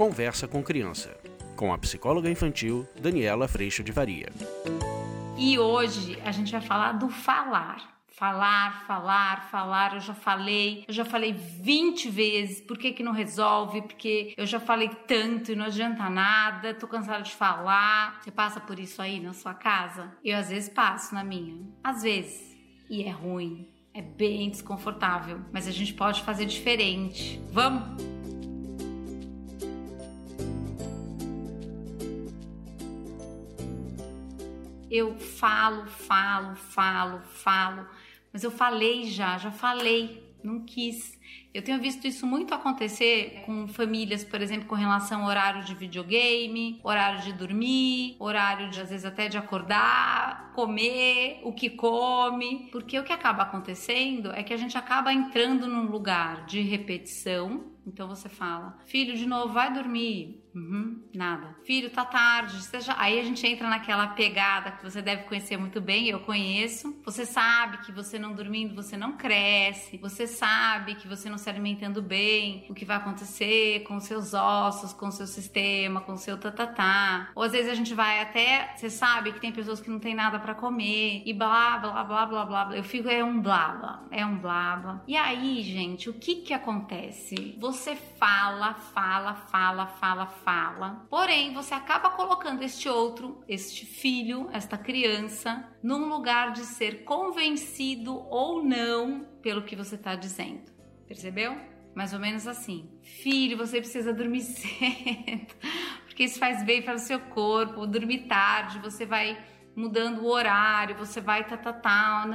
Conversa com Criança, com a psicóloga infantil Daniela Freixo de Varia. E hoje a gente vai falar do falar. Falar, falar, falar, eu já falei, eu já falei 20 vezes, por que que não resolve? Porque eu já falei tanto e não adianta nada, tô cansada de falar. Você passa por isso aí na sua casa? Eu às vezes passo na minha. Às vezes. E é ruim, é bem desconfortável, mas a gente pode fazer diferente. Vamos? Eu falo, falo, falo, falo, mas eu falei já, já falei, não quis. Eu tenho visto isso muito acontecer com famílias, por exemplo, com relação ao horário de videogame, horário de dormir, horário de às vezes até de acordar, comer, o que come, porque o que acaba acontecendo é que a gente acaba entrando num lugar de repetição então você fala, filho, de novo, vai dormir. Uhum, nada. Filho, tá tarde. Seja... Aí a gente entra naquela pegada que você deve conhecer muito bem, eu conheço. Você sabe que você não dormindo, você não cresce. Você sabe que você não se alimentando bem, o que vai acontecer com seus ossos, com seu sistema, com seu tatatá. Ou às vezes a gente vai até, você sabe que tem pessoas que não tem nada para comer e blá, blá, blá, blá, blá. Eu fico, é um blá, blá, é um blá, blá. E aí, gente, o que que acontece? Você você fala, fala, fala, fala, fala. Porém, você acaba colocando este outro, este filho, esta criança, num lugar de ser convencido ou não pelo que você está dizendo. Percebeu? Mais ou menos assim. Filho, você precisa dormir cedo, porque isso faz bem para o seu corpo. Dormir tarde, você vai mudando o horário, você vai tá tá tá,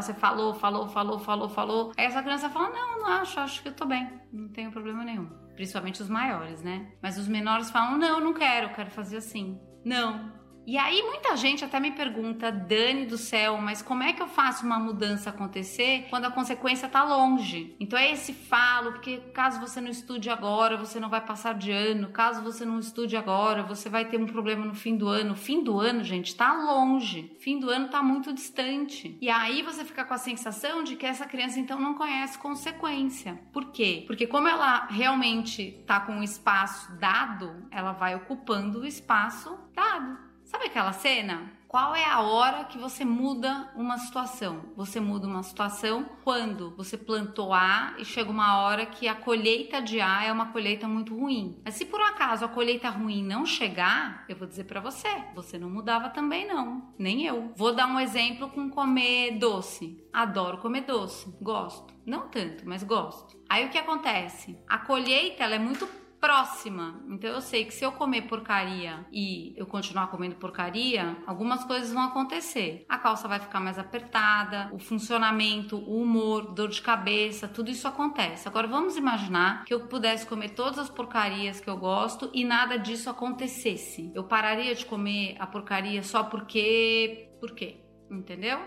você falou, falou, falou, falou, falou. Aí essa criança fala: "Não, não acho, acho que eu tô bem, não tenho problema nenhum". Principalmente os maiores, né? Mas os menores falam: "Não, não quero, quero fazer assim". Não, e aí muita gente até me pergunta, Dani do céu, mas como é que eu faço uma mudança acontecer quando a consequência tá longe? Então é esse falo, porque caso você não estude agora, você não vai passar de ano. Caso você não estude agora, você vai ter um problema no fim do ano. Fim do ano, gente, tá longe. Fim do ano tá muito distante. E aí você fica com a sensação de que essa criança então não conhece consequência. Por quê? Porque como ela realmente tá com o espaço dado, ela vai ocupando o espaço dado. Sabe aquela cena? Qual é a hora que você muda uma situação? Você muda uma situação quando você plantou A e chega uma hora que a colheita de A é uma colheita muito ruim. Mas se por um acaso a colheita ruim não chegar, eu vou dizer para você, você não mudava também não, nem eu. Vou dar um exemplo com comer doce. Adoro comer doce, gosto. Não tanto, mas gosto. Aí o que acontece? A colheita ela é muito próxima. Então eu sei que se eu comer porcaria e eu continuar comendo porcaria, algumas coisas vão acontecer. A calça vai ficar mais apertada, o funcionamento, o humor, dor de cabeça, tudo isso acontece. Agora vamos imaginar que eu pudesse comer todas as porcarias que eu gosto e nada disso acontecesse. Eu pararia de comer a porcaria só porque. Por quê? Entendeu?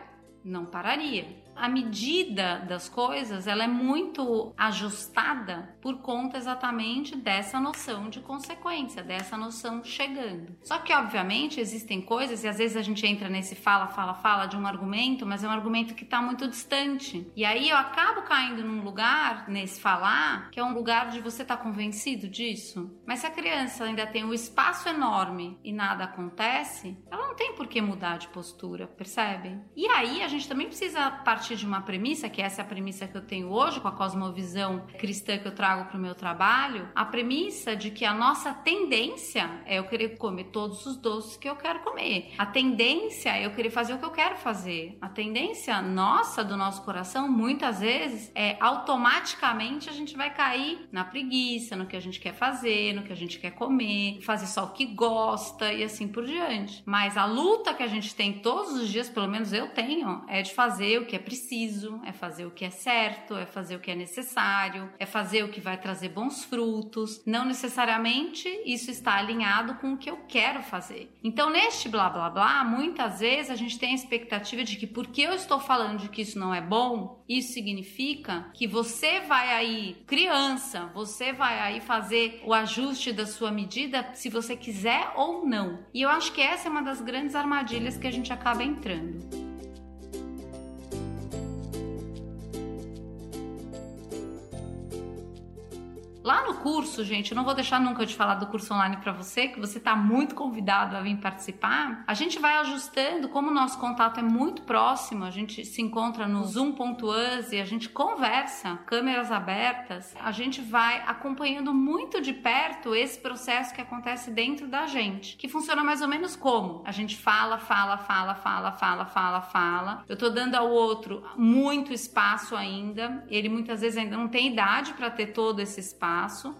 Não pararia a medida das coisas ela é muito ajustada por conta exatamente dessa noção de consequência, dessa noção chegando. Só que, obviamente, existem coisas, e às vezes a gente entra nesse fala, fala, fala de um argumento, mas é um argumento que está muito distante. E aí eu acabo caindo num lugar, nesse falar, que é um lugar de você estar tá convencido disso. Mas se a criança ainda tem um espaço enorme e nada acontece, ela não tem por que mudar de postura, percebe? E aí a gente também precisa partir partir de uma premissa, que essa é a premissa que eu tenho hoje com a cosmovisão cristã que eu trago para o meu trabalho, a premissa de que a nossa tendência é eu querer comer todos os doces que eu quero comer. A tendência é eu querer fazer o que eu quero fazer. A tendência nossa do nosso coração, muitas vezes, é automaticamente a gente vai cair na preguiça, no que a gente quer fazer, no que a gente quer comer, fazer só o que gosta e assim por diante. Mas a luta que a gente tem todos os dias, pelo menos eu tenho, é de fazer o que é preciso preciso, é fazer o que é certo, é fazer o que é necessário, é fazer o que vai trazer bons frutos. Não necessariamente isso está alinhado com o que eu quero fazer. Então, neste blá blá blá, muitas vezes a gente tem a expectativa de que porque eu estou falando de que isso não é bom, isso significa que você vai aí, criança, você vai aí fazer o ajuste da sua medida se você quiser ou não. E eu acho que essa é uma das grandes armadilhas que a gente acaba entrando. Lá no curso, gente, eu não vou deixar nunca de falar do curso online para você, que você está muito convidado a vir participar. A gente vai ajustando, como o nosso contato é muito próximo, a gente se encontra no zoom.us e a gente conversa, câmeras abertas, a gente vai acompanhando muito de perto esse processo que acontece dentro da gente, que funciona mais ou menos como? A gente fala, fala, fala, fala, fala, fala, fala. Eu tô dando ao outro muito espaço ainda. Ele muitas vezes ainda não tem idade para ter todo esse espaço.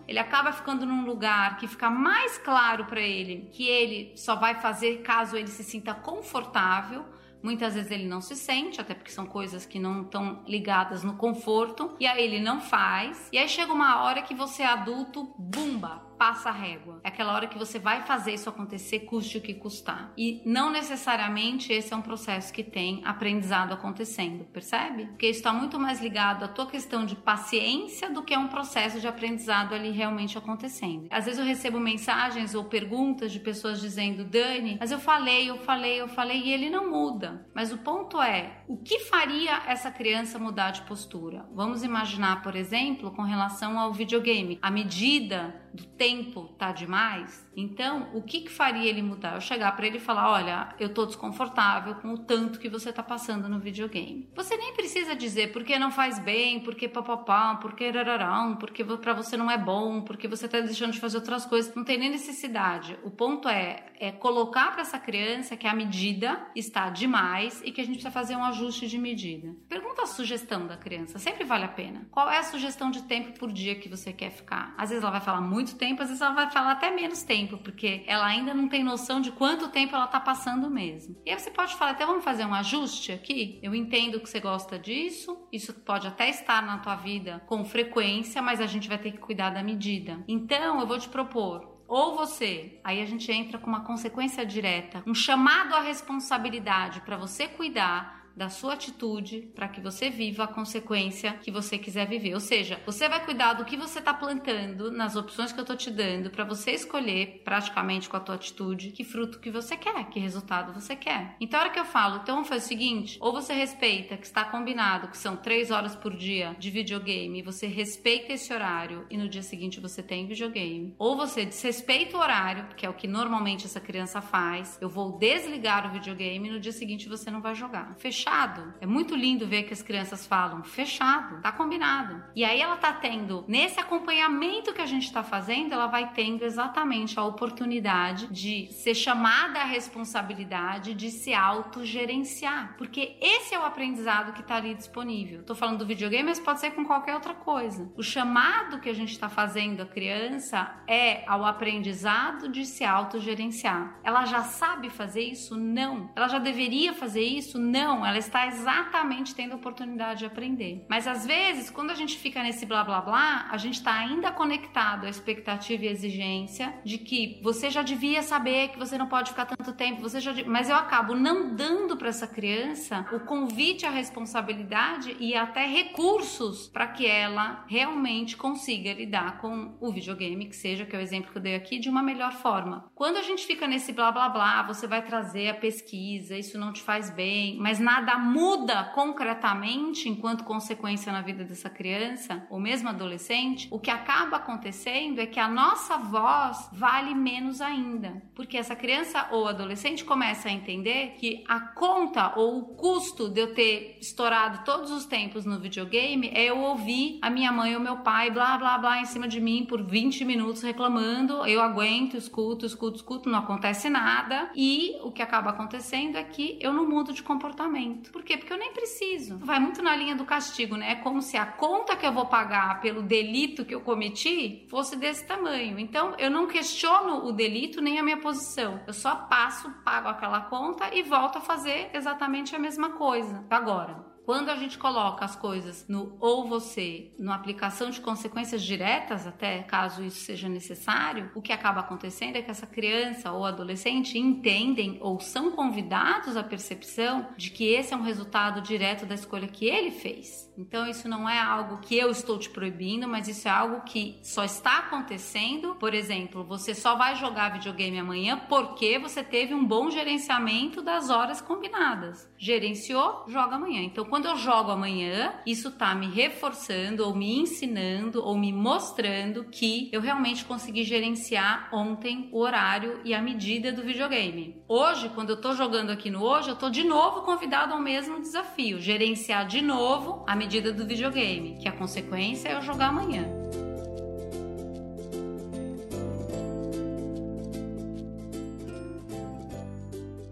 Ele acaba ficando num lugar que fica mais claro para ele que ele só vai fazer caso ele se sinta confortável. Muitas vezes ele não se sente, até porque são coisas que não estão ligadas no conforto, e aí ele não faz. E aí chega uma hora que você é adulto, bumba, passa a régua. É aquela hora que você vai fazer isso acontecer, custe o que custar. E não necessariamente esse é um processo que tem aprendizado acontecendo, percebe? Porque isso está muito mais ligado à tua questão de paciência do que a um processo de aprendizado ali realmente acontecendo. Às vezes eu recebo mensagens ou perguntas de pessoas dizendo, Dani, mas eu falei, eu falei, eu falei e ele não muda. Mas o ponto é, o que faria essa criança mudar de postura? Vamos imaginar, por exemplo, com relação ao videogame. A medida do tempo tá demais, então o que, que faria ele mudar? Eu chegar para ele e falar: olha, eu tô desconfortável com o tanto que você tá passando no videogame. Você nem precisa dizer porque não faz bem, porque papapá, porque rararão, porque para você não é bom, porque você tá deixando de fazer outras coisas. Não tem nem necessidade. O ponto é, é colocar para essa criança que a medida está demais e que a gente precisa fazer um ajuste de medida. Pergunta a sugestão da criança, sempre vale a pena. Qual é a sugestão de tempo por dia que você quer ficar? Às vezes ela vai falar muito muito tempo, às vezes ela vai falar até menos tempo, porque ela ainda não tem noção de quanto tempo ela tá passando mesmo. E aí você pode falar, até vamos fazer um ajuste aqui? Eu entendo que você gosta disso, isso pode até estar na tua vida com frequência, mas a gente vai ter que cuidar da medida. Então, eu vou te propor ou você, aí a gente entra com uma consequência direta, um chamado à responsabilidade para você cuidar da sua atitude para que você viva a consequência que você quiser viver. Ou seja, você vai cuidar do que você está plantando nas opções que eu estou te dando para você escolher praticamente com a tua atitude que fruto que você quer, que resultado você quer. Então, a hora que eu falo, então faz o seguinte: ou você respeita que está combinado que são três horas por dia de videogame, você respeita esse horário e no dia seguinte você tem videogame, ou você desrespeita o horário, que é o que normalmente essa criança faz, eu vou desligar o videogame e no dia seguinte você não vai jogar. Fechou fechado. É muito lindo ver que as crianças falam fechado, tá combinado. E aí ela tá tendo, nesse acompanhamento que a gente tá fazendo, ela vai tendo exatamente a oportunidade de ser chamada à responsabilidade de se autogerenciar. Porque esse é o aprendizado que tá ali disponível. Tô falando do videogame, mas pode ser com qualquer outra coisa. O chamado que a gente tá fazendo a criança é ao aprendizado de se autogerenciar. Ela já sabe fazer isso? Não. Ela já deveria fazer isso? Não. Ela ela está exatamente tendo a oportunidade de aprender. Mas às vezes, quando a gente fica nesse blá blá blá, a gente está ainda conectado à expectativa e exigência de que você já devia saber que você não pode ficar tanto tempo, você já, mas eu acabo não dando para essa criança o convite à responsabilidade e até recursos para que ela realmente consiga lidar com o videogame, que seja que é o exemplo que eu dei aqui, de uma melhor forma. Quando a gente fica nesse blá blá blá, você vai trazer a pesquisa, isso não te faz bem, mas nada nada muda concretamente enquanto consequência na vida dessa criança ou mesmo adolescente, o que acaba acontecendo é que a nossa voz vale menos ainda, porque essa criança ou adolescente começa a entender que a conta ou o custo de eu ter estourado todos os tempos no videogame é eu ouvir a minha mãe ou meu pai blá blá blá em cima de mim por 20 minutos reclamando, eu aguento, escuto, escuto, escuto, não acontece nada e o que acaba acontecendo é que eu não mudo de comportamento. Por quê? Porque eu nem preciso. Vai muito na linha do castigo, né? É como se a conta que eu vou pagar pelo delito que eu cometi fosse desse tamanho. Então, eu não questiono o delito nem a minha posição. Eu só passo, pago aquela conta e volto a fazer exatamente a mesma coisa. Agora, quando a gente coloca as coisas no ou você, na aplicação de consequências diretas, até caso isso seja necessário, o que acaba acontecendo é que essa criança ou adolescente entendem ou são convidados à percepção de que esse é um resultado direto da escolha que ele fez. Então isso não é algo que eu estou te proibindo, mas isso é algo que só está acontecendo. Por exemplo, você só vai jogar videogame amanhã porque você teve um bom gerenciamento das horas combinadas. Gerenciou, joga amanhã. Então quando eu jogo amanhã, isso tá me reforçando ou me ensinando ou me mostrando que eu realmente consegui gerenciar ontem o horário e a medida do videogame. Hoje, quando eu tô jogando aqui no hoje, eu tô de novo convidado ao mesmo desafio, gerenciar de novo a medida do videogame, que a consequência é eu jogar amanhã.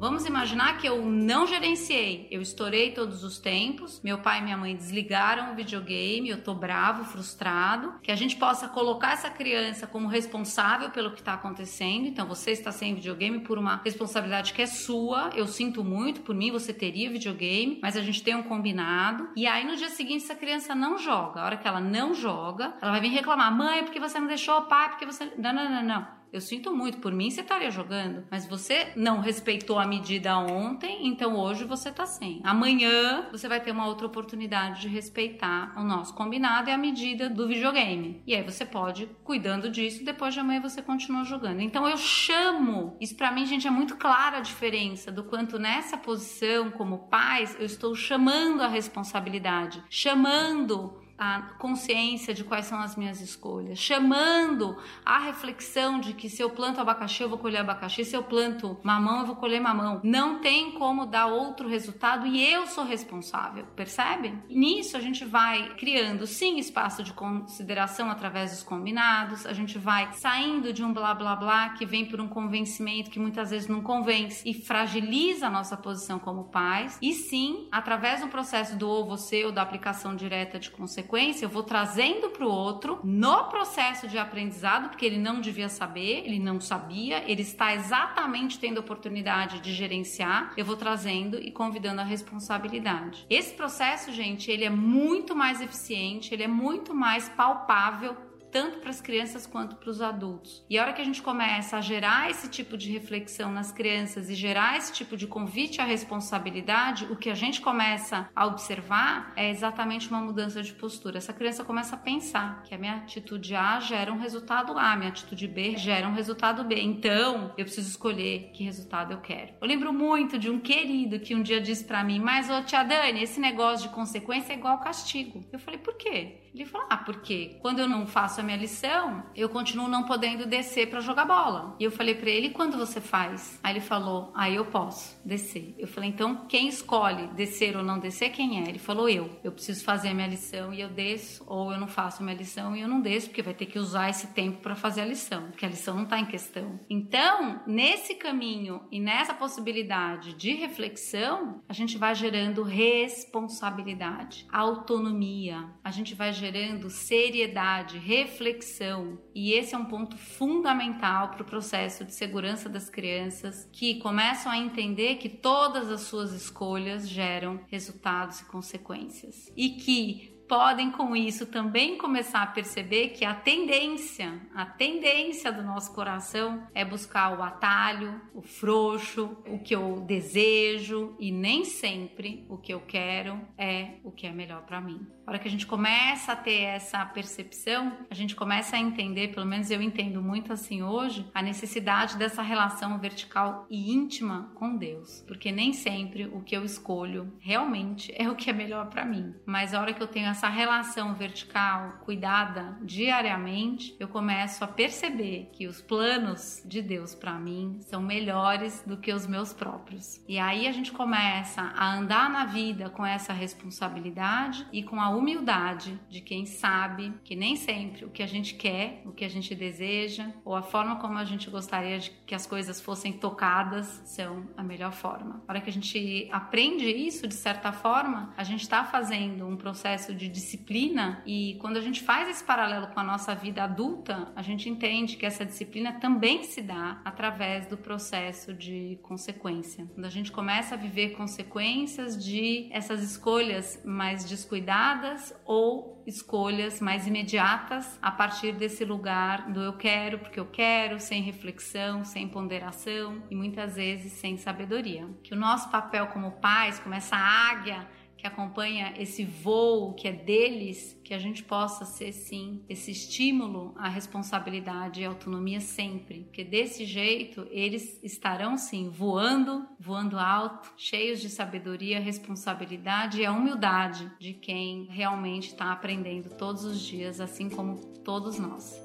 Vamos imaginar que eu não gerenciei, eu estourei todos os tempos, meu pai e minha mãe desligaram o videogame, eu tô bravo, frustrado, que a gente possa colocar essa criança como responsável pelo que está acontecendo. Então você está sem videogame por uma responsabilidade que é sua. Eu sinto muito por mim, você teria videogame, mas a gente tem um combinado. E aí no dia seguinte essa criança não joga. A hora que ela não joga, ela vai vir reclamar: "Mãe, porque você não deixou, pai, porque você Não, não, não, não. Eu sinto muito, por mim você estaria jogando, mas você não respeitou a medida ontem, então hoje você tá sem. Amanhã você vai ter uma outra oportunidade de respeitar o nosso combinado e a medida do videogame. E aí você pode, cuidando disso, depois de amanhã você continua jogando. Então eu chamo, isso para mim, gente, é muito clara a diferença do quanto nessa posição como pais eu estou chamando a responsabilidade, chamando a consciência de quais são as minhas escolhas, chamando a reflexão de que se eu planto abacaxi, eu vou colher abacaxi, se eu planto mamão, eu vou colher mamão. Não tem como dar outro resultado e eu sou responsável, percebe? Nisso a gente vai criando sim espaço de consideração através dos combinados, a gente vai saindo de um blá blá blá que vem por um convencimento que muitas vezes não convence e fragiliza a nossa posição como pais, e sim, através do processo do ou você ou da aplicação direta de consequências consequência, eu vou trazendo para o outro no processo de aprendizado, porque ele não devia saber, ele não sabia, ele está exatamente tendo oportunidade de gerenciar, eu vou trazendo e convidando a responsabilidade. Esse processo, gente, ele é muito mais eficiente, ele é muito mais palpável tanto para as crianças quanto para os adultos. E a hora que a gente começa a gerar esse tipo de reflexão nas crianças e gerar esse tipo de convite à responsabilidade, o que a gente começa a observar é exatamente uma mudança de postura. Essa criança começa a pensar que a minha atitude A gera um resultado A, minha atitude B gera um resultado B. Então, eu preciso escolher que resultado eu quero. Eu lembro muito de um querido que um dia disse para mim: "Mas ô tia Dani, esse negócio de consequência é igual castigo". Eu falei: "Por quê?" Ele falou: Ah, porque quando eu não faço a minha lição, eu continuo não podendo descer para jogar bola. E eu falei para ele: quando você faz? Aí ele falou: Aí ah, eu posso descer. Eu falei: Então quem escolhe descer ou não descer, quem é? Ele falou: Eu. Eu preciso fazer a minha lição e eu desço, ou eu não faço a minha lição e eu não desço, porque vai ter que usar esse tempo para fazer a lição, porque a lição não está em questão. Então, nesse caminho e nessa possibilidade de reflexão, a gente vai gerando responsabilidade, autonomia, a gente vai gerando seriedade, reflexão. E esse é um ponto fundamental para o processo de segurança das crianças que começam a entender que todas as suas escolhas geram resultados e consequências. E que podem com isso também começar a perceber que a tendência, a tendência do nosso coração é buscar o atalho, o frouxo, o que eu desejo e nem sempre o que eu quero é o que é melhor para mim. A hora que a gente começa a ter essa percepção, a gente começa a entender, pelo menos eu entendo muito assim hoje, a necessidade dessa relação vertical e íntima com Deus, porque nem sempre o que eu escolho realmente é o que é melhor para mim. Mas a hora que eu tenho essa relação vertical cuidada diariamente, eu começo a perceber que os planos de Deus para mim são melhores do que os meus próprios. E aí a gente começa a andar na vida com essa responsabilidade e com a humildade de quem sabe que nem sempre o que a gente quer, o que a gente deseja ou a forma como a gente gostaria de que as coisas fossem tocadas são a melhor forma. A hora que a gente aprende isso, de certa forma, a gente está fazendo um processo de disciplina e quando a gente faz esse paralelo com a nossa vida adulta, a gente entende que essa disciplina também se dá através do processo de consequência. Quando a gente começa a viver consequências de essas escolhas mais descuidadas, ou escolhas mais imediatas a partir desse lugar do eu quero porque eu quero, sem reflexão, sem ponderação e muitas vezes sem sabedoria. Que o nosso papel como pais, como essa águia que acompanha esse voo que é deles, que a gente possa ser sim esse estímulo à responsabilidade e autonomia sempre, porque desse jeito eles estarão sim voando, voando alto, cheios de sabedoria, responsabilidade e a humildade de quem realmente está aprendendo todos os dias, assim como todos nós.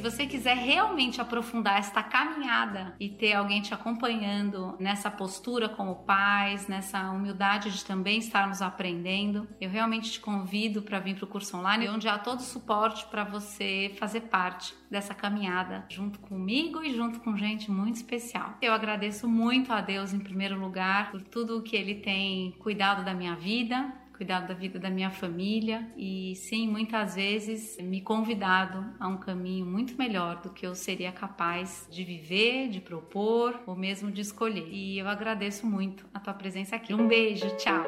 Você quiser realmente aprofundar esta caminhada e ter alguém te acompanhando nessa postura como pais, nessa humildade de também estarmos aprendendo, eu realmente te convido para vir para o curso online, onde há todo o suporte para você fazer parte dessa caminhada junto comigo e junto com gente muito especial. Eu agradeço muito a Deus em primeiro lugar por tudo que ele tem cuidado da minha vida, cuidado da vida da minha família e sim, muitas vezes me convidado a um caminho muito melhor do que eu seria capaz de viver, de propor ou mesmo de escolher. E eu agradeço muito a tua presença aqui. Um beijo, tchau.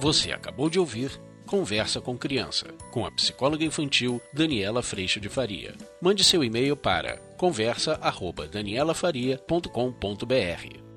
Você acabou de ouvir Conversa com Criança, com a psicóloga infantil Daniela Freixo de Faria. Mande seu e-mail para conversa@danielafaria.com.br.